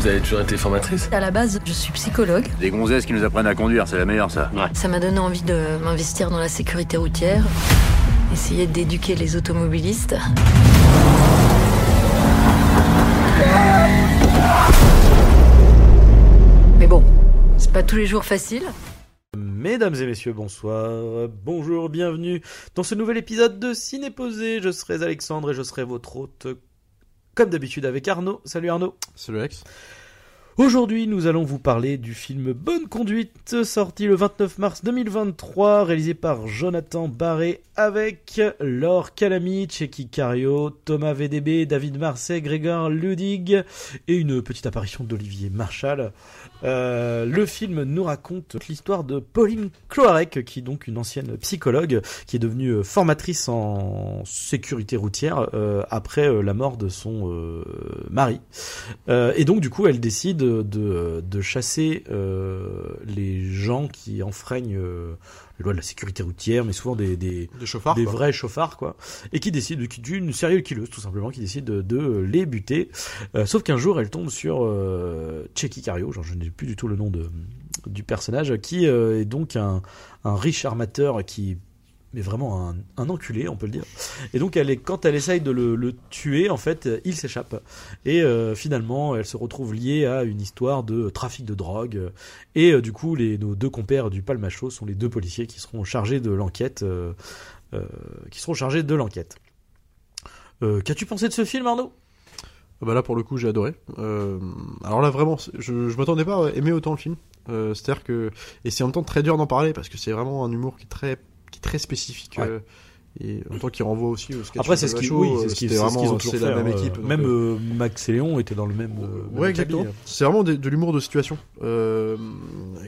Vous avez toujours été formatrice? À la base, je suis psychologue. Des gonzesses qui nous apprennent à conduire, c'est la meilleure ça. Ça m'a donné envie de m'investir dans la sécurité routière, essayer d'éduquer les automobilistes. Mais bon, c'est pas tous les jours facile. Mesdames et messieurs, bonsoir, bonjour, bienvenue dans ce nouvel épisode de Ciné Posé. Je serai Alexandre et je serai votre hôte, comme d'habitude, avec Arnaud. Salut Arnaud. Salut Alex. Aujourd'hui, nous allons vous parler du film Bonne Conduite, sorti le 29 mars 2023, réalisé par Jonathan Barré, avec Laure Calamy, Checky Cario, Thomas VDB, David Marseille, Grégor Ludig et une petite apparition d'Olivier Marchal. Euh, le film nous raconte l'histoire de Pauline Cloarec, qui est donc une ancienne psychologue, qui est devenue formatrice en sécurité routière euh, après euh, la mort de son euh, mari. Euh, et donc du coup, elle décide de, de chasser euh, les gens qui enfreignent euh, les lois de la sécurité routière, mais souvent des, des, Des chauffards. des quoi. vrais chauffards quoi et qui décide de qui d'une sérieuse killeuse tout simplement qui décide de, de les buter Euh, sauf qu'un jour elle tombe sur euh, Checky Cario genre je n'ai plus du tout le nom de du personnage qui est donc un, un riche armateur qui est vraiment un, enculé on peut le dire et donc elle est, quand elle essaye de le, tuer en fait il s'échappe et euh, finalement elle se retrouve liée à une histoire de trafic de drogue et euh, du coup les nos deux compères du Palmacho sont les deux policiers qui seront chargés de l'enquête euh, qui seront chargés de l'enquête. Qu'as-tu pensé de ce film, Arnaud? Ah Bah là pour le coup j'ai adoré. Alors là vraiment, je, je m'attendais pas à aimer autant le film. C'est-à-dire que et c'est en même temps très dur d'en parler parce que c'est vraiment un humour qui est très qui est très spécifique. Ouais. euh, et en même temps qui renvoie aussi au sketch. Après, c'est ce qu'ils oui, c'est ce qu'ils vraiment- ont toujours fait. la même équipe. Même euh, Max et Léon étaient dans le même. euh, même Ouais, exactement. C'est vraiment de, de l'humour de situation euh,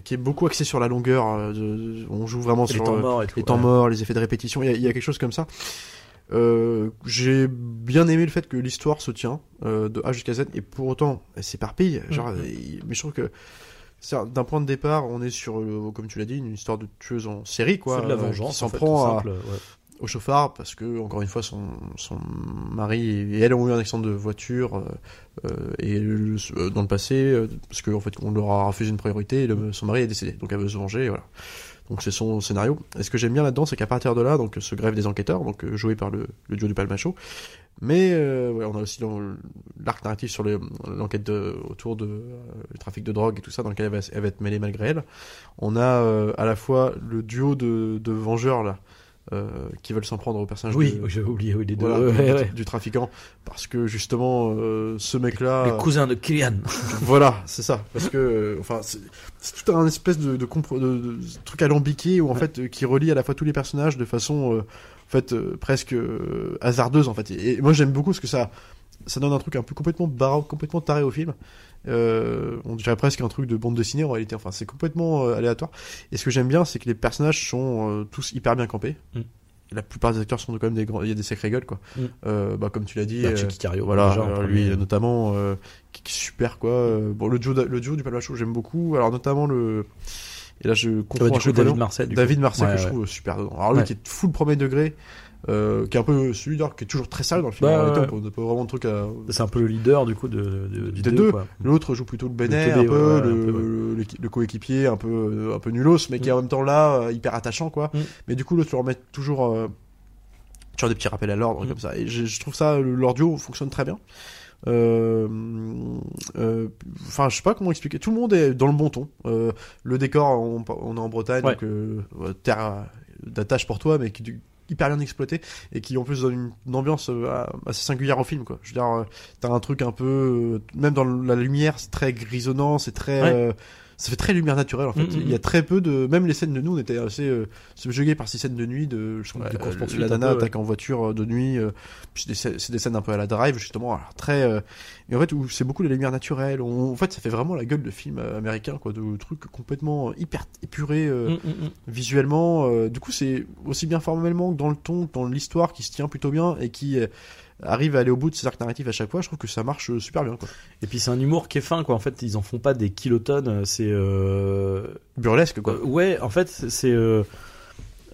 qui est beaucoup axé sur la longueur. euh, de- on joue vraiment Les sur temps euh, morts et tout. les temps ouais. morts, les effets de répétition. Il y a, il y a quelque chose comme ça. Euh, j'ai bien aimé le fait que l'histoire se tient euh, de A jusqu'à Z et pour autant elle s'éparpille. Genre, euh, mais je trouve que d'un point de départ, on est sur, euh, comme tu l'as dit, une histoire de tueuse en série, quoi, C'est de la euh, vengeance. s'en en fait, prend à, simple, ouais. au chauffard parce que encore une fois son, son mari et elle ont eu un accident de voiture euh, et le- euh, dans le passé parce qu'en fait on leur a refusé une priorité et le- son mari est décédé donc elle veut se venger voilà donc c'est son scénario et ce que j'aime bien là-dedans c'est qu'à partir de là donc se grève des enquêteurs donc joué par le, le duo du Palmacho mais euh, ouais, on a aussi l'arc narratif sur le- l'enquête autour de euh, le trafic de drogue et tout ça dans lequel elle va, elle va être mêlée malgré elle on a euh, à la fois le duo de, de vengeurs là euh, qui veulent s'en prendre au personnage Oui, de- j'avais oublié oui, les deux. voilà, ouais, du, ouais. du trafiquant parce que justement euh, ce mec là Le cousin de Kylian. voilà c'est ça parce que enfin c'est tout un espèce de, de, de- truc alambiqué où en fait qui relie à la fois tous les personnages de façon euh, fait euh, presque euh, hasardeuse en fait et, et moi j'aime beaucoup parce que ça ça donne un truc un peu complètement baroque complètement taré au film euh, on dirait presque un truc de bande dessinée en réalité enfin c'est complètement euh, aléatoire et ce que j'aime bien c'est que les personnages sont euh, tous hyper bien campés Mm. La plupart des acteurs sont quand même des grands il y a des sacrées gueules quoi Mm. bah comme tu l'as dit Bah, Cario, voilà, déjà, premier. lui notamment, qui, qui super quoi. Bon, le duo, le duo du Palmacho, j'aime beaucoup. Alors notamment le, et là je confonds Ouais, du coup, David le du David. Marseille Ouais, que je trouve super dedans. Alors lui qui est full premier degré, euh, qui est un peu celui qui est toujours très sérieux dans le film. Réalité, ouais. on peut- on a pas vraiment de truc à. C'est un peu le leader du coup de, de- Des deux, deux. L'autre joue plutôt le bénet, teubé, un peu, ouais, ouais, le, un peu, ouais. le- l'équi- le coéquipier, un peu, un peu nulos, mais qui est en même temps là, euh, hyper attachant, quoi. Mm. Mais du coup, l'autre, tu leur mets toujours, euh, toujours des petits rappels à l'ordre, Mm. comme ça. Et je, je trouve ça, le- duo fonctionne très bien. Euh, euh, Enfin, je sais pas comment expliquer. Tout le monde est dans le bon ton. Euh, le décor, on, on est en Bretagne, Ouais. donc terre d'attache pour toi, mais qui est hyper bien exploité et qui en plus donne une, ambiance assez singulière au film quoi. Je veux dire, t'as un truc un peu, même dans la lumière, c'est très grisonnant, c'est très, Ouais. euh, ça fait très lumière naturelle en fait. Mm, mm, Il y a très peu de, même les scènes de nous, on était assez euh, subjugués par ces scènes de nuit de, je crois, De euh, course-poursuite, la nana peu, ouais. attaque en voiture euh, de nuit. euh, c'est des, scènes un peu à la drive justement, alors très, euh, et en fait où c'est beaucoup les lumières naturelles. On- en fait, ça fait vraiment la gueule de film euh, américain quoi, de trucs complètement hyper épurés. euh, Mm, mm, mm. visuellement. euh, du coup, c'est aussi bien formellement que dans le ton, que dans l'histoire qui se tient plutôt bien et qui euh, arrive à aller au bout de ses arcs narratifs à chaque fois. Je trouve que ça marche euh, super bien. Quoi. Et puis c'est un humour qui est fin quoi. En fait, ils en font pas des kilotonnes. C'est euh, Burlesque, quoi. Euh, ouais, en fait, c'est euh,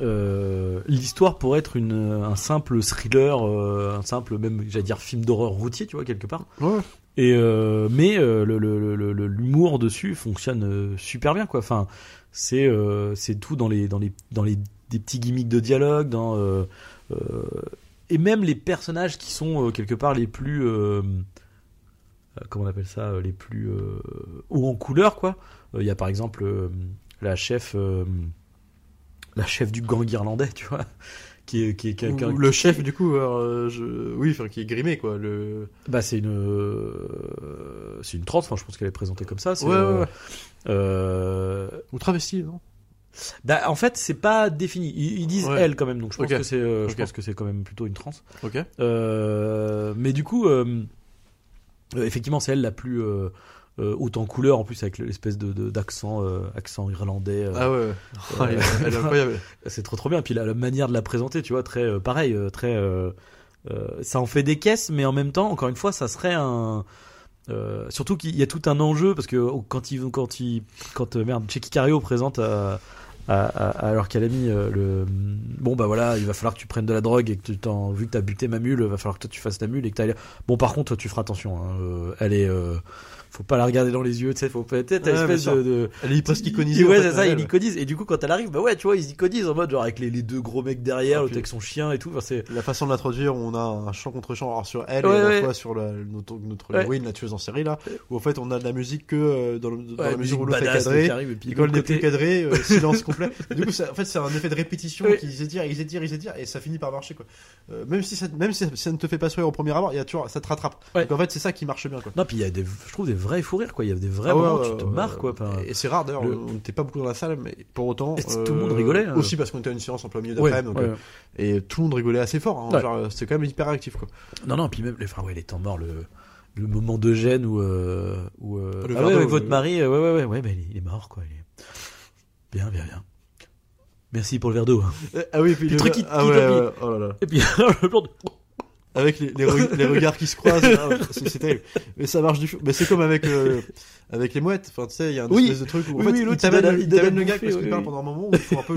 euh, l'histoire pourrait être une, un simple thriller, euh, un simple même, j'allais dire, film d'horreur routier, tu vois, quelque part. Ouais. Et euh, mais euh, le- le- le- le- l'humour dessus fonctionne euh, super bien quoi. Enfin, c'est euh, c'est tout dans les dans les dans les des petits gimmicks de dialogue, dans euh, euh, et même les personnages qui sont euh, quelque part les plus euh, euh, comment on appelle ça, les plus euh, hauts en couleur quoi. Il y a par exemple la chef la chef du gang irlandais, tu vois, qui est qui est quelqu'un le chef, du coup, alors, je... oui, enfin, qui est grimé, quoi. Le... Bah c'est une c'est une trans, enfin je pense qu'elle est présentée comme ça. c'est, Ouais, ouais, ouais. Ou travesti, non? Bah, en fait c'est pas défini. Ils, ils disent Ouais. elle quand même, donc je pense Ok. que c'est euh, je pense que c'est quand même plutôt une trans. Ok. Euh, mais du coup euh, effectivement c'est elle la plus haute en couleur en plus avec l'espèce de de- d'accent accent irlandais. Ah ouais. Elle est- elle est incroyable. c'est trop trop bien. Puis la, la manière de la présenter, tu vois, très pareil, très. ça en fait des caisses, mais en même temps, encore une fois, ça serait un. euh, surtout qu'il y a tout un enjeu parce que oh, quand il quand il quand merde Checky Cario présente à à, à- alors qu'elle a mis euh, le bon bah voilà il va falloir que tu prennes de la drogue et que tu t'en vu que t'as buté ma mule va falloir que tu fasses la mule et que t'ailles. Bon par contre tu feras attention hein, euh, elle est euh, faut pas la regarder dans les yeux tu sais faut t'as Ouais, espèce de, de Elle est presque iconisée. Ouais, c'est ça, elle. il iconise. Et du coup, quand elle arrive, bah ouais, tu vois, ils iconisent en mode genre avec les, les deux gros mecs derrière, Ah, puis- avec son chien et tout. Enfin, c'est. La façon de l'introduire, on a un chant contre chant alors sur elle Ouais, et à la fois sur la, notre, notre héroïne, la tueuse en série là, où en fait on a de la musique que euh, dans, le, la mesure où l'autre est cadré. arrive, et puis quand côté- cadrée, euh, silence complet. Du coup, ça, en fait, c'est un effet de répétition Ouais. qui s'étire, il s'étire, il s'étire, et ça finit par marcher, quoi. Euh, même si ça, même si ça, ne te fait pas sourire au premier abord, il y a toujours, ça te rattrape. Donc en fait, c'est ça qui marche bien, quoi. Non, puis il y a des, je trouve des vrais fous rires, quoi. Il y a des vrais Ah ouais, moments où ouais, tu te marres, quoi. Et c'est rare d'ailleurs, le- on n'était pas beaucoup dans la salle, mais pour autant. Tout le monde rigolait, hein. Aussi parce qu'on était à une séance en plein milieu ouais, d'après, donc, ouais. euh, et tout le monde rigolait assez fort. Hein, euh, c'était quand même hyper actif, quoi. Non, non, puis même, les, enfin, ouais, les temps morts, le, le moment de gêne où, euh, où euh, Le ah ouais, avec votre le- mari, euh, ouais, ouais, ouais, ouais, bah, il, est, mort, quoi. Est... Bien, bien, bien. Merci pour le verre d'eau. hein. Euh, Ah oui, puis Le le truc qui- ah ouais, ouais, oh là là. Et puis, le plan de- Avec les, les, re- les regards qui se croisent, là, c'est terrible. Mais ça marche du fou. Mais c'est comme avec euh, avec les mouettes. Enfin, tu sais, il y a un Oui. espèce de truc où en Oui, fait, oui, il donne- le- il bouffer, parce parlent oui. pendant un moment où ils font un peu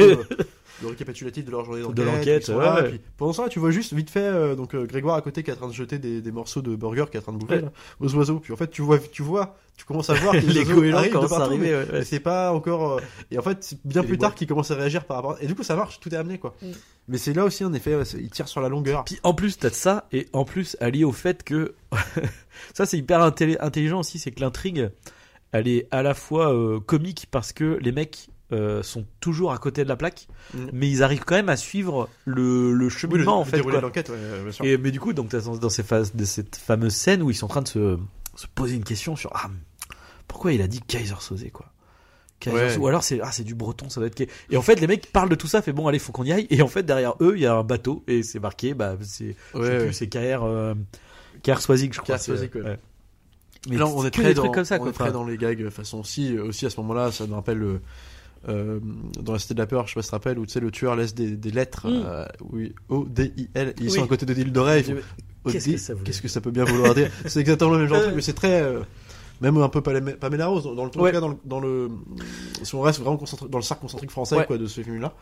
le, récapitulatif de leur journée d'enquête. De l'enquête, ils ouais, ouais. puis pendant ça, tu vois juste vite fait euh, donc euh, Grégoire à côté qui est en train de jeter des, des morceaux de burger qui est en train de bouffer Ouais. là, aux oiseaux. Puis en fait, tu vois, tu vois, tu commences à voir que les, goélands arrivent de commencent à partout, arriver, mais- ouais, ouais. mais c'est pas encore. euh, Et en fait, c'est bien Et plus tard qu'ils commencent à réagir par rapport. Et du coup, ça marche, tout est amené quoi. Mm. Mais c'est là aussi un effet, ouais, c'est- il tire sur la longueur. Puis en plus, t'as de ça, et en plus, allié au fait que. ça, c'est hyper intelli- intelligent aussi, c'est que l'intrigue, elle est à la fois euh, comique parce que les mecs euh, sont toujours à côté de la plaque, Mm. mais ils arrivent quand même à suivre le, le Oui, le, cheminement, en le fait. quoi. ouais, ouais, bien sûr. Et, mais du coup, donc, dans, ces phases, de cette fameuse scène où ils sont en train de se, se poser une question sur ah, pourquoi il a dit Kaiser Sosé, quoi. Kaiser Ouais. Soze. Ou alors c'est ah c'est du breton ça doit être et en fait les mecs parlent de tout ça fait bon allez faut qu'on y aille et en fait derrière eux il y a un bateau et c'est marqué bah c'est Ouais, c'est KR, euh, KR je crois. KR ouais. Mais là, on est très dans, comme ça, on quoi. est très Enfin, dans les gags, façon aussi, aussi à ce moment-là, ça me rappelle euh, euh, dans la Cité de la Peur, je sais pas si tu te rappelles, où tu sais, le tueur laisse des, des lettres, Mm. euh, oui, O-D-I-L, ils Oui. sont à côté de l'île d'oreille. Qu'est-ce que ça Qu'est-ce que ça peut bien vouloir dire C'est exactement le même genre de truc, mais c'est très, euh, même un peu Pamela Rose, dans, dans le, Ouais. cas, dans le, dans le, si on reste vraiment concentré, dans le cercle concentrique français, Ouais. quoi, de ce film-là.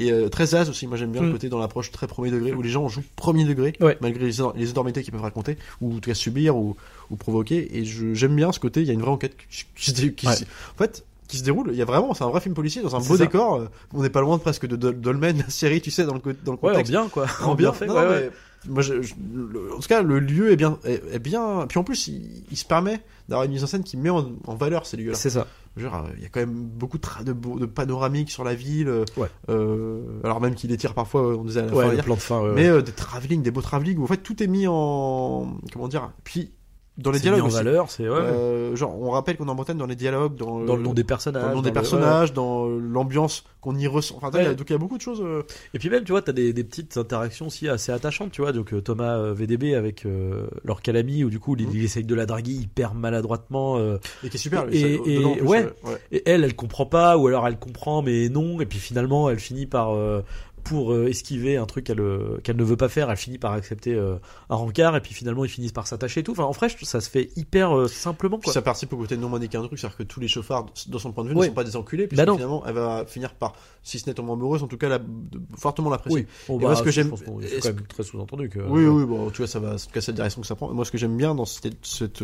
Et euh, très as aussi, moi j'aime bien Mm. le côté dans l'approche très premier degré, où les gens jouent premier degré, Ouais. malgré les, les énormités qu'ils peuvent raconter, ou en tout cas subir, ou, ou provoquer. Et j'aime bien ce côté, il y a une vraie enquête qui, qui qui Ouais. en fait, qui se déroule. Il y a vraiment, c'est un vrai film policier dans un beau ça. décor. euh, On n'est pas loin presque de Dol- Dolmen, la série, tu sais, dans le, dans le Ouais, en contexte. bien quoi. En En bien fait. Non, ouais, mais ouais. Moi, je- je- le- en tout cas, le lieu est bien, est, est bien. Puis en plus, il, il se permet d'avoir une mise en scène qui met en, en valeur ces lieux-là. C'est ça. Genre, euh, il y a quand même beaucoup de, de, de panoramiques sur la ville. euh, Ouais. euh, alors même qu'il étire parfois, on disait à la Ouais, fin le plan de fin. ouais, Mais ouais. euh, des travelling, des beaux travelling où en fait tout est mis en comment dire. Puis dans les dialogues en aussi. valeur, c'est ouais. Euh, genre, on rappelle qu'on est en Bretagne dans les dialogues, dans, dans le nom des personnages. dans le nom des personnages, dans l'ambiance qu'on y ressent. Enfin, Ouais. donc il y a beaucoup de choses. euh, Et puis même, tu vois, t'as des, des petites interactions aussi assez attachantes, tu vois. Donc euh, Thomas euh, VDB avec euh, leur calami, où du coup, il, Mhm. il essaye de la draguer hyper maladroitement. euh, et qui est super. Et- dedans, et- plus, ouais. ouais. et elle, elle comprend pas, ou alors elle comprend mais non. Et puis finalement, elle finit par euh, pour euh, esquiver un truc qu'elle euh, qu'elle ne veut pas faire, elle finit par accepter euh, un rencard et puis finalement ils finissent par s'attacher et tout. Enfin, en vrai, ça se fait hyper simplement quoi. ça participe au côté non manichéen du truc, c'est-à-dire que tous les chauffards, dans son point de vue, ne sont pas des enculés, puisque Bah finalement, elle va finir par, si ce n'est tombant amoureuse, en tout cas, la, fortement l'apprécier. Oui. Bon, Et moi, ce que j'aime- c'est quand même très sous-entendu que. Oui, oui, bon, en tout cas, ça va, en tout cas, cette direction que ça prend. Moi, ce que j'aime bien dans cette, cette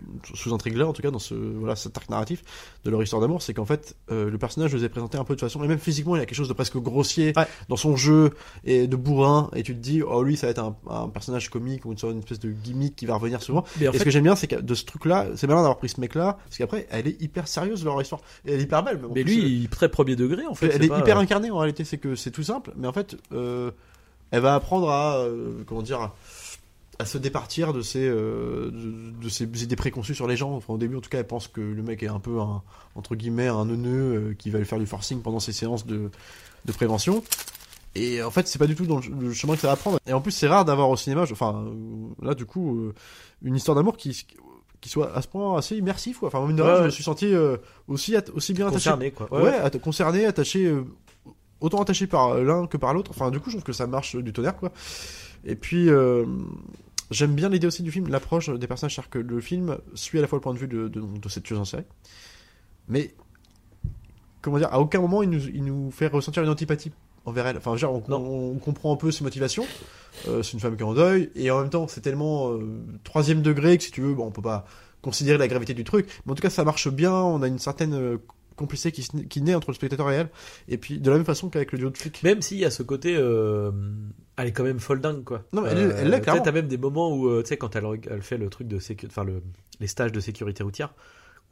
euh, sous-intrigue-là, en tout cas, dans ce, voilà, cet arc narratif de leur histoire d'amour, c'est qu'en fait, euh, le personnage nous est présenté un peu de façon, et même physiquement, il y a quelque chose de presque grossier Ouais. dans son jeu et de bourrin, et tu te dis, oh, lui, ça va être un, un personnage comique ou une, une espèce de gimmick qui va revenir souvent. Mais en et ce que j'aime bien, c'est que de ce truc-là, c'est malin d'avoir pris ce mec-là, parce qu'après, elle est hyper sérieuse, leur histoire. Et elle est hyper belle, mais plus, lui, euh, il est très premier degré en fait. elle est pas- hyper incarnée en réalité, c'est que c'est tout simple, mais en fait, euh, elle va apprendre à, euh, comment dire, à, se départir de ses, euh, de, de ses idées préconçues sur les gens. Enfin, au début, en tout cas, elle pense que le mec est un peu un, entre guillemets, un neuneu euh, qui va lui faire du forcing pendant ses séances de, de prévention. Et en fait, c'est pas du tout dans le, chemin que ça va prendre. Et en plus, c'est rare d'avoir au cinéma, je- enfin, euh, là, du coup, euh, une histoire d'amour qui, qui soit à ce point assez immersif, quoi. Enfin, mine de rien, Ouais, je ouais. me suis senti aussi, aussi bien attaché concerné quoi. Ouais, concerné, attaché, autant attaché par l'un que par l'autre. Enfin, du coup, je trouve que ça marche du tonnerre, quoi. Et puis, euh, j'aime bien l'idée aussi du film, l'approche des personnages, c'est-à-dire que le film suit à la fois le point de vue de, de, de cette tueuse en série, mais, comment dire, à aucun moment il nous, il nous fait ressentir une antipathie envers elle. Enfin, genre, on, Non. on- on comprend un peu ses motivations. Euh, c'est une femme qui est en deuil, et en même temps, c'est tellement euh, troisième degré que si tu veux, bon, on peut pas considérer la gravité du truc, mais en tout cas, ça marche bien. On a une certaine euh, complicité qui, qui naît entre le spectateur et elle. Et puis, de la même façon qu'avec le duo de flics. Même s'il y a ce côté, euh, elle est quand même folle dingue quoi. Non, mais elle est- elle clairement. T'as même des moments où, euh, tu sais, quand elle, elle fait le truc de enfin le, les stages de sécurité routière,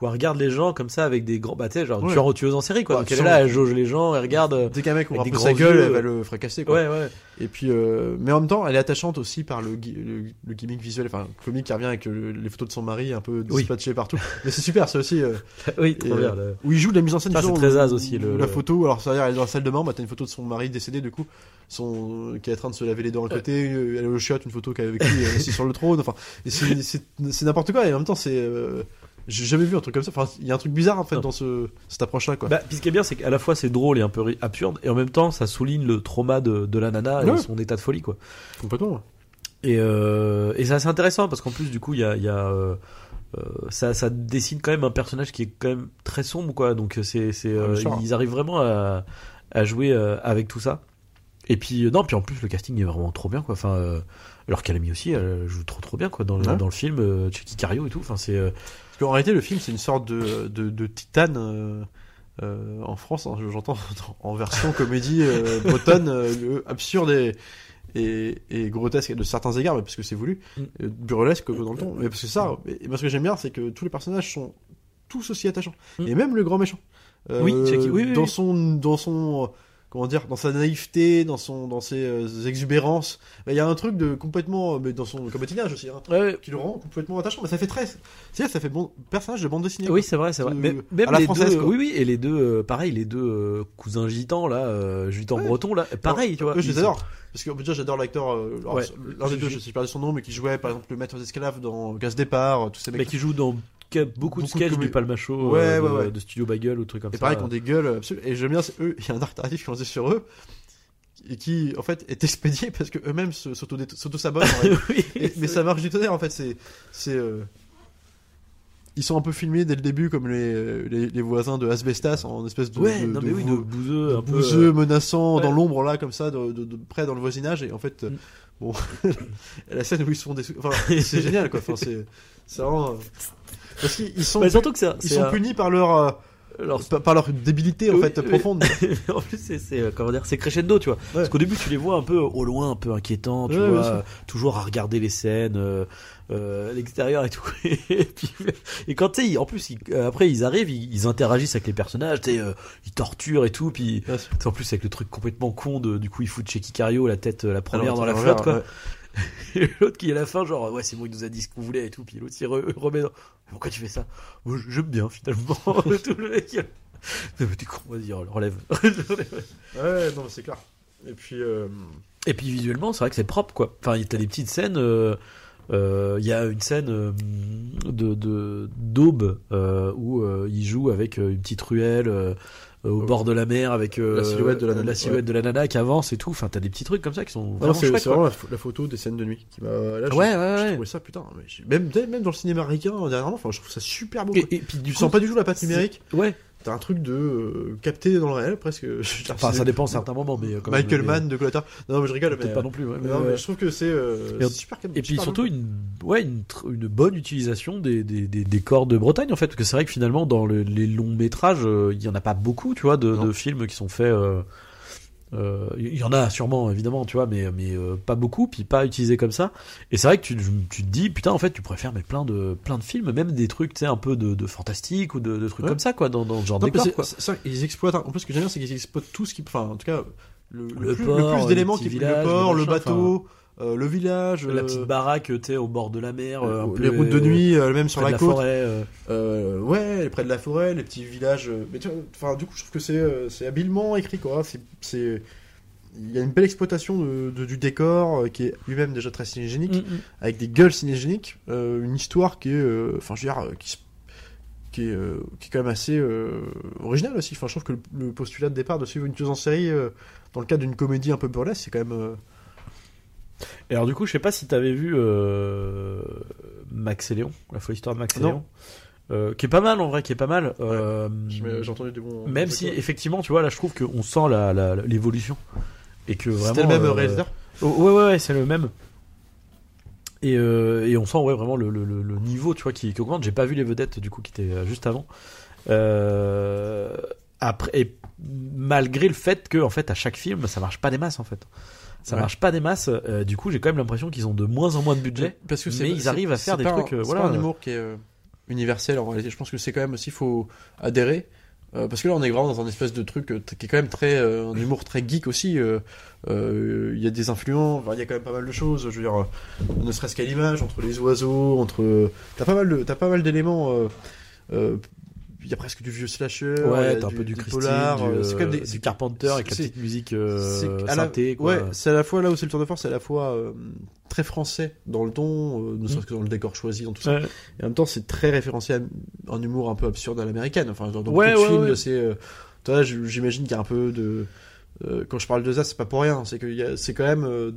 où elle regarde les gens comme ça avec des grands, bah tu sais, genre Ouais. tueur tueuse en série quoi. Ouais, Donc elle est là, elle jauge les gens, elle regarde. Dès qu'un mec ouvre un peu sa gueule, yeux, elle va euh. le fracasser, quoi. Ouais ouais. Et puis, euh, mais en même temps, elle est attachante aussi par le, le, le gimmick visuel, enfin, comique qui revient avec euh, les photos de son mari un peu Oui. dispatchées partout. mais c'est super, c'est aussi, euh, oui, trop Et, bien. où il joue de la mise en scène. Ça, c'est très az aussi, le- la photo, alors, c'est-à-dire, elle est dans la salle de bain, bah, t'as une photo de son mari décédé, du coup, son, qui est en train de se laver les dents à côté, elle est au chiotte, une photo qu'avec lui, elle est sur le trône, enfin, c'est, n'importe quoi, et en même temps, c'est, j'ai jamais vu un truc comme ça, enfin, il y a un truc bizarre, en fait, Non. dans ce, cette approche-là, quoi. Bah, puis ce qui est bien, c'est qu'à la fois c'est drôle et un peu absurde, et en même temps ça souligne le trauma de, de la nana et son état de folie quoi. Complètement. Et, euh, et c'est assez intéressant parce qu'en plus du coup il y a, y a euh, euh, ça, ça dessine quand même un personnage qui est quand même très sombre quoi. Donc c'est, c'est euh, bien sûr. ils arrivent vraiment à, à jouer avec tout ça. Et puis non, puis en plus le casting est vraiment trop bien quoi. Enfin, alors qu'Alami aussi, elle joue trop trop bien quoi dans le, Ouais. dans le film, Checky Cario et tout. Enfin c'est Parce qu'en réalité, le film, c'est une sorte de, de, de titane euh, euh, en France, hein, j'entends, en version comédie euh, bretonne, euh, absurde et, et, et grotesque de certains égards, mais parce que c'est voulu, Mm. euh, burlesque dans le ton. Mais parce que ça, et moi ce que j'aime bien, c'est que tous les personnages sont tous aussi attachants. Mm. Et même le grand méchant. Euh, Oui, Jackie, oui, oui, dans oui. son, dans son, euh, comment dire, dans sa naïveté, dans son, dans ses euh, exubérances, il y a un truc de complètement, mais dans son comédiennage aussi, hein, ouais, qui le rend complètement attachant. Mais ça fait très, c'est ça fait bon personnage de bande dessinée. Oui, c'est vrai, c'est vrai. Euh, Mais, même à la les française, deux, quoi. oui, oui, et les deux, euh, pareil, les deux euh, cousins gitans là, euh, gitan Ouais. breton là, pareil, tu vois. Eux, je les adore. Parce que déjà, j'adore l'acteur. euh, Ouais. L'un des deux, je- sais pas son nom, mais qui jouait par exemple le maître d'escalave dans Gaz Départ, euh, tous ces mecs. Mais qui jouent dans beaucoup, de Beaucoup de sketchs du Palmacho, Ouais, euh, ouais, de, ouais. de Studio Bagel ou trucs comme Et ça. pareil, qui ont des gueules absolument. Et j'aime bien, eux, il y a un arc narratif qui est lancé sur eux, et qui, en fait, est expédié parce que eux-mêmes se- s'auto- s'auto-sabotent. en réalité. oui, Et- mais ça marche du tonnerre, en fait. C'est. c'est euh, Ils sont un peu filmés dès le début comme les, les, les voisins de Asbestas en espèce de. Ouais, de, non de mais oui, de vo- bouseux, un menaçant, ouais. dans l'ombre là, comme ça, de, près dans le voisinage. Et en fait, Mm. Bon, la scène où ils se font des, enfin, c'est génial quoi. Enfin, c'est, vraiment. euh, Parce qu'ils ils sont, surtout que ils sont un- punis par leur, euh, alors, par, leur débilité en fait oui. profonde. en plus c'est, euh, comment dire, c'est crescendo, tu vois. Parce qu'au début tu les vois un peu au loin, un peu inquiétants, tu Ouais, vois, toujours à regarder les scènes. euh, euh, à l'extérieur et tout et puis et quand tu sais ils- en plus ils- euh, après ils arrivent ils, ils interagissent avec les personnages tu sais euh, ils torturent et tout puis En plus, avec le truc complètement con de, du coup, il fout chez Kikario la tête, euh, la première Alors, dans la flotte, quoi. ouais. Et l'autre qui est à la fin, genre, ouais, c'est bon, il nous a dit ce qu'on voulait et tout. Puis l'autre, il re- remet dans. Pourquoi tu fais ça? Moi, j'aime bien, finalement. tout le mec. Mais t'es con, vas-y, relève. Ouais, non, c'est clair. Et puis, euh, et puis, visuellement, c'est vrai que c'est propre, quoi. Enfin, t'as des petites scènes. Euh, Il y a une scène euh, de d'aube euh, où euh, il joue avec euh, une petite ruelle euh, au Oh. bord de la mer avec euh, La silhouette de la nana, silhouette ouais. de la nana qui avance et tout. Enfin, t'as des petits trucs comme ça qui sont vraiment c'est vraiment la, pho- la photo des scènes de nuit qui m'a. Ouais, ouais, ouais. trouvais ça putain. mais même, même dans le cinéma américain dernièrement, enfin, je trouve ça super beau. Et, puis du Tu coup, sens pas du tout la patte numérique. Ouais. T'as un truc de euh, capté dans le réel presque. Enfin, ça dépend à certains moments, mais euh, quand Michael Mann de Colata. Non, mais je rigole. Peut-être Mais, pas non plus. ouais, mais, non, mais je trouve que c'est euh, super. Et puis surtout une, ouais, une, une bonne utilisation des, des, corps de Bretagne en fait, parce que c'est vrai que finalement dans le- les longs métrages, il y en a pas beaucoup, tu vois, de films qui sont faits. Euh, euh, Il y en a sûrement évidemment, tu vois, mais mais euh, pas beaucoup, puis pas utilisés comme ça. Et c'est vrai que tu, tu te dis putain en fait tu pourrais faire mais plein de plein de films, même des trucs tu sais un peu de, de fantastique ou de, de trucs Ouais. comme ça quoi, dans, dans ce genre de décor c'est- quoi. ça, ils exploitent. En plus, ce que j'aime bien, c'est qu'ils exploitent tout ce qui. Enfin, en tout cas, le, Le plus, le d'éléments qui le port, le le, bateau, euh, le village, La euh, petite baraque, tu au bord de la mer, euh, un peu, les routes de nuit, même sur la côte. forêt. ouais, près de la forêt, les petits villages. Mais enfin, du coup, je trouve que c'est c'est habilement écrit, quoi. C'est, il y a une belle exploitation de, de- du décor qui est lui-même déjà très cinégénique, Mm, mm. avec des gueules cinégéniques, une histoire qui est, enfin, je veux dire, qui, qui est, qui est quand même assez originale aussi. Enfin, je trouve que le, le postulat de départ de suivre une tueuse en série dans le cadre d'une comédie un peu burlesque, c'est quand même. Et alors du coup, je sais pas si t'avais vu euh, Max et Léon, la folle histoire de Max et Non. Léon, euh, qui est pas mal en vrai, qui est pas mal. euh, j'ai j'ai entendu des bons. même si effectivement, tu vois, là, je trouve qu'on sent la la- l'évolution et que vraiment. C'était le même réalisateur. oh, ouais, ouais, ouais, c'est le même. Et, et on sent ouais vraiment le, le, niveau, tu vois, qui, qui augmente. J'ai pas vu les vedettes du coup qui étaient juste avant. Après, et malgré le fait que en fait à chaque film, ça marche pas des masses en fait. Ça Ouais. marche pas des masses. euh, du coup, j'ai quand même l'impression qu'ils ont de moins en moins de budget. Parce que c'est- mais ils arrivent à faire des pas trucs, un- euh, c'est voilà. pas un humour qui est euh, universel en réalité. Je pense que c'est quand même aussi, faut adhérer. Euh, parce que là, on est vraiment dans un espèce de truc qui est quand même très. un humour très geek aussi. Il y a des influences, enfin, il y a quand même pas mal de choses. Je veux dire, ne serait-ce qu'à l'image, entre les oiseaux, entre. T'as pas mal de- pas mal d'éléments. Il y a presque du vieux slasher. Ouais, t'as un peu du Christine, du, euh, c'est quand même des- du Carpenter avec la petite musique euh, la-. Quoi. Ouais, c'est à la fois là où c'est le tour de force, c'est à la fois euh, très français dans le ton, euh, ne serait-ce que dans le décor choisi, dans tout ça. Ouais. Et en même temps, c'est très référencé à un humour un peu absurde à l'américaine. Enfin, dans, dans Ouais, beaucoup de films, c'est. j- j'imagine qu'il y a un peu de. quand je parle de ça, c'est pas pour rien. C'est que c'est quand même.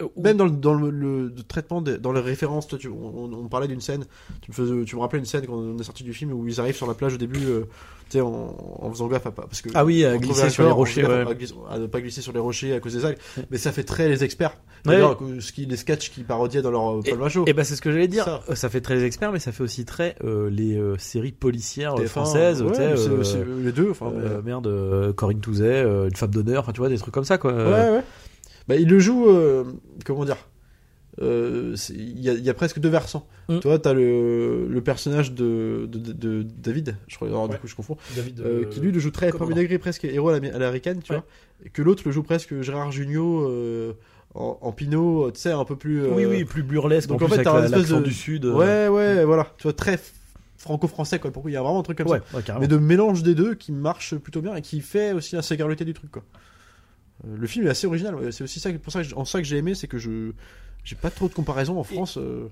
Euh, même dans le, dans le, le- le traitement, dans les références, toi, tu, on, on parlait d'une scène. Tu me, faisais, tu me rappelais une scène quand on est sorti du film où ils arrivent sur la plage au début, euh, tu sais, en, en faisant gaffe à pas. Parce que, Ah oui, à glisser sur les rochers, ouais. à, glisser- à ne pas glisser sur les rochers à cause des algues. Mais ça fait très les experts. Ouais. Ce qui, les sketchs qui parodiaient dans leur euh, Palma Show. Et bah c'est ce que j'allais dire. Ça. Ça. fait très les experts, mais ça fait aussi très euh, les euh, séries policières euh, TF1, françaises. ouais, euh, les deux. Enfin, mais- merde, euh, Corinne Touzet, euh, une femme d'honneur, enfin tu vois des trucs comme ça quoi. Ouais, ouais. Bah, il le joue, euh, comment dire euh, Il y, a- il y a presque deux versants. Mm. Toi, t'as le, le personnage de, de, de- de David, je crois, alors, Ouais. du coup je confonds, David, euh, qui lui le joue très premier degré, presque héros à l'amé- à l'américaine, tu Ouais. vois, que l'autre le joue presque Gérard Jugnot euh, en, en Pinot, tu sais, un peu plus. Oui oui, plus burlesque. donc, en, plus, fait, t'as un du sud. Ouais, ouais, voilà, tu vois, très franco-français, quoi, pourquoi il y a vraiment un truc comme ouais, ça. Mais de mélange des deux qui marche plutôt bien et qui fait aussi la singularité du truc quoi. Euh, Le film est assez original, c'est aussi ça pour ça que, en ça que j'ai aimé, c'est que je j'ai pas trop de comparaison en France euh,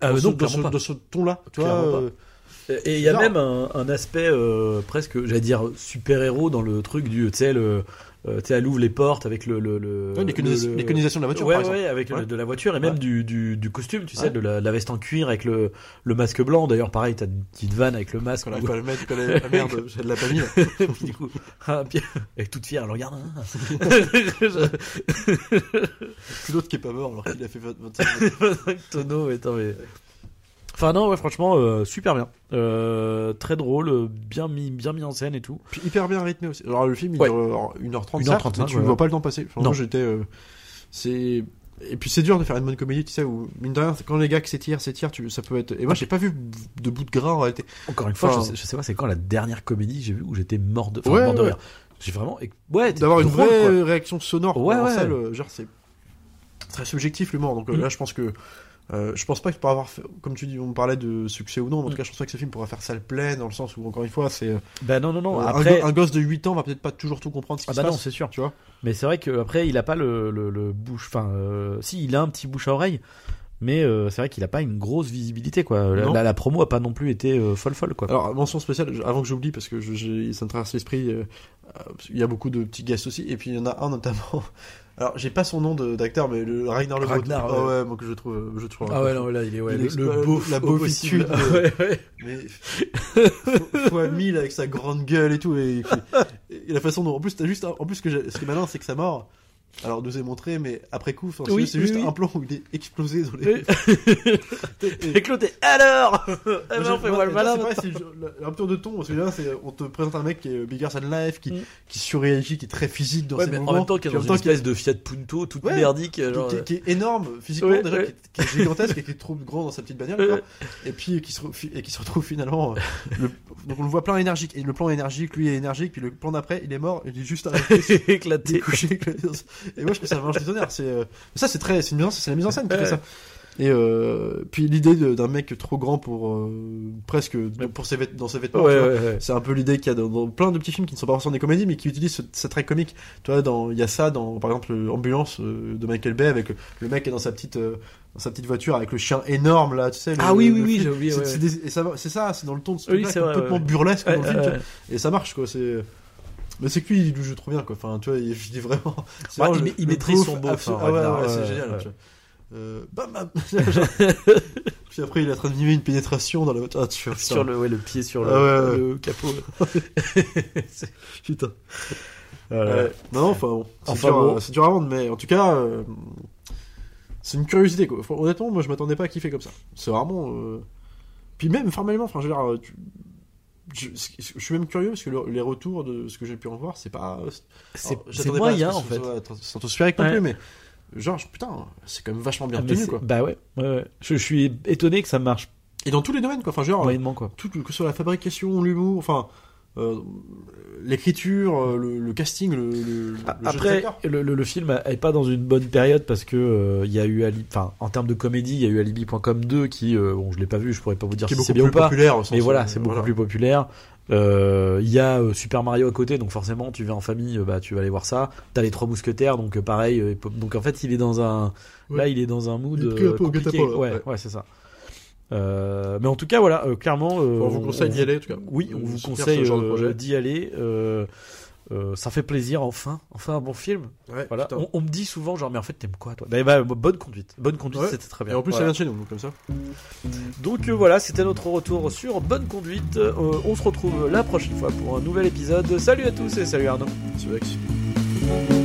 Ah, dans, euh, ce, ce- ce ton-là, tu vois. Euh, Et il y a même un, un aspect euh, presque, j'allais dire super héros dans le truc du, tu sais le, euh, tu sais elle ouvre les portes avec le le, de la voiture ouais, par exemple. ouais, avec le- de la voiture et même du, du, du costume, tu sais, de la, la veste en cuir avec le, le masque blanc. D'ailleurs, pareil, t'as une petite vanne avec le masque. Qu'on arrive pas à le mettre, qu'on a- ah, merde, j'ai de la famille. du coup, ah, puis, elle est toute fière, elle regarde. hein. L'autre qui est pas mort alors qu'il a fait 20 25 Tonneau, attends, mais. Enfin non, ouais, franchement, euh, super bien, Euh, très drôle, bien mis, bien mis en scène et tout. Puis hyper bien rythmé aussi. Alors le film il Ouais. dure 1h30, 1h35, mais tu ouais, vois pas le temps passer. Enfin, Non. j'étais euh, c'est et puis c'est dur de faire une bonne comédie, tu sais, où mine de rien, quand les gars qui s'étirent, s'étirent, tu... ça peut être. Et moi j'ai pas vu de bout de gras en réalité. Encore une fois, Enfin- je, sais, je sais pas, c'est quand la dernière comédie j'ai vu où j'étais mort de, enfin, Ouais, mort de ouais. rire. J'ai vraiment, ouais, d'avoir une vraie quoi. réaction sonore Ouais, en salle, genre c'est très subjectif l'humour donc Mm. là je pense que euh, je pense pas qu'il pourra avoir fait- comme tu dis on parlait de succès ou non mais en Mm. tout cas je pense pas que ce film pourra faire salle pleine dans le sens où encore une fois c'est euh, Bah non, non, non. un, Après, go- un gosse de 8 ans va peut-être pas toujours tout comprendre ce qui ah se bah non, c'est sûr. tu vois Mais c'est vrai qu'après, il a pas le, le, le bouche. Enfin, euh, si, il a un petit bouche à oreille. Mais euh, c'est vrai qu'il a pas une grosse visibilité quoi. La, la- la promo a pas non plus été euh, folle folle quoi. Alors, mention spéciale, avant que j'oublie, parce que je, je- ça me traverse l'esprit, euh, euh, il y a beaucoup de petits guests aussi, et puis il y en a un notamment. Alors, j'ai pas son nom d'acteur, mais le Ragnar le Ragnar, Ah ouais. moi que je trouve. Je trouve Ah ouais non là il est ouais, Il le, est- le la- beau la beau beaufitude, possible. ouais, ouais. Mais fois- mille avec sa grande gueule et tout, et, et la façon dont. En plus, t'as juste. En plus, que ce qui est malin, c'est que sa mort. Alors, nous est montré, mais après coup, enfin, Oui, c'est oui, juste oui. un plan où il est explosé dans les. Et Claude est alors j'ai- fais-moi moi, le malin. c'est un tour de ton, parce que là, c'est, on te présente un mec qui est bigger than life, qui, Mm. qui surréagit, qui est très physique dans Ouais, ses mais mouvements. en même temps qu'il est dans une espèce de Fiat Punto toute Ouais. merdique qui, genre. qui- qui est énorme physiquement, Ouais, déjà. Qui, est, qui est gigantesque et qui est trop grand dans sa petite bagnole, Ouais. quoi. et puis qui se, et qui se retrouve finalement. euh, le- donc on le voit plein énergique, et le plan énergique, lui est énergique, puis le plan d'après, il est mort, il est juste arrêté. Il est éclaté. couché éclaté et moi je trouve ça du tonnerre c'est euh, ça c'est très c'est une c'est la mise en scène qui fait ça. Et euh, puis l'idée d'un mec trop grand pour euh, presque pour ses dans ses vêtements Ouais, tu vois. ouais, ouais. c'est un peu l'idée qu'il y a dans, dans plein de petits films qui ne sont pas forcément des comédies mais qui utilisent ce, ce trait comique. Tu vois dans il y a ça dans par exemple Ambulance euh, de Michael Bay avec le, mec qui est dans sa petite euh, dans sa petite voiture avec le chien énorme là tu sais le- Ah oui, oui, oui, j'ai oublié, C'est- ça c'est dans le ton de ce Oui, vrai, complètement burlesque dans le film et ça marche quoi c'est mais c'est que lui, il joue trop bien, quoi. Enfin, tu vois, je dis vraiment. Ouais, il le- ma- il le maîtrise son hein, Ah ouais, ouais, ouais, c'est génial. tu vois. Euh, bam, bam. Puis après, il est en train de mimer une pénétration dans la voiture. Ah, tu Sur le, ouais, le pied sur le, Ah le capot. Putain. Euh. Non, non, enfin bon. C'est Enfin dur, bon. à- c'est dur à vendre, mais en tout cas, euh, c'est une curiosité, quoi. Honnêtement, moi, je m'attendais pas à kiffer comme ça. C'est vraiment. euh, Puis même, formellement, enfin, je veux dire, tu- je, je suis même curieux parce que le- les retours de ce que j'ai pu en voir, c'est pas. c'est Alors, c'est pas moyen que en fait. stratosphérique non Ouais. plus, mais genre, putain, c'est quand même vachement bien Ah, tenu, quoi. Bah ouais, ouais, ouais. Je, je suis étonné que ça marche Et dans tous les domaines, quoi. Enfin, genre, moyennement quoi. tout, que ce soit la fabrication, l'humour, enfin, euh, l'écriture, euh, le, le casting, le, le, jeu Après, le, le, film est pas dans une bonne période parce que euh, il y a eu enfin en termes de comédie, il y a eu Alibi.com 2 qui, euh, bon, je l'ai pas vu, je pourrais pas vous dire qui si c'est bien plus ou pas. sens Mais voilà, c'est beaucoup voilà. plus populaire. Euh, Il y a euh, Super Mario à côté, donc forcément, tu vas en famille, euh, bah tu vas aller voir ça. T'as les Trois Mousquetaires, donc euh, pareil. euh, donc en fait, il est dans un, Ouais. là, il est dans un mood euh, compliqué. ouais, ouais. ouais, c'est ça. Euh, mais en tout cas, voilà, euh, clairement, euh, on vous conseille d'y aller, en tout cas. Oui, on vous conseille d'y aller. ça fait plaisir, enfin, enfin un bon film. Ouais, Voilà. On, on me dit souvent, genre, mais en fait, t'aimes quoi, toi? Bah, bah, bonne conduite. Bonne conduite, Ouais. c'était très Et bien. en plus, ça vient de chez nous, comme ça. Donc voilà, c'était notre retour sur Bonne Conduite. On se retrouve la prochaine fois pour un nouvel épisode. Salut à tous et salut Arnaud. Que c'est-